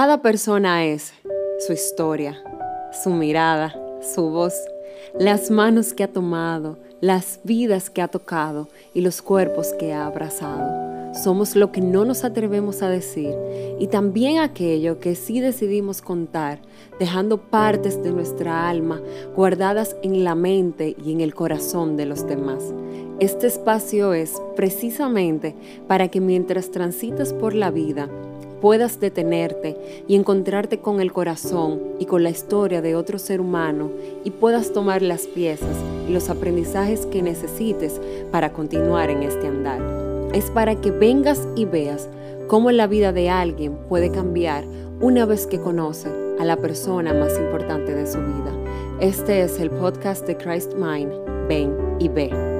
Cada persona es su historia, su mirada, su voz, las manos que ha tomado, las vidas que ha tocado y los cuerpos que ha abrazado. Somos lo que no nos atrevemos a decir y también aquello que sí decidimos contar, dejando partes de nuestra alma guardadas en la mente y en el corazón de los demás. Este espacio es precisamente para que mientras transitas por la vida, puedas detenerte y encontrarte con el corazón y con la historia de otro ser humano y puedas tomar las piezas y los aprendizajes que necesites para continuar en este andar. Es para que vengas y veas cómo la vida de alguien puede cambiar una vez que conoce a la persona más importante de su vida. Este es el podcast de Christ Mind. Ven y ve.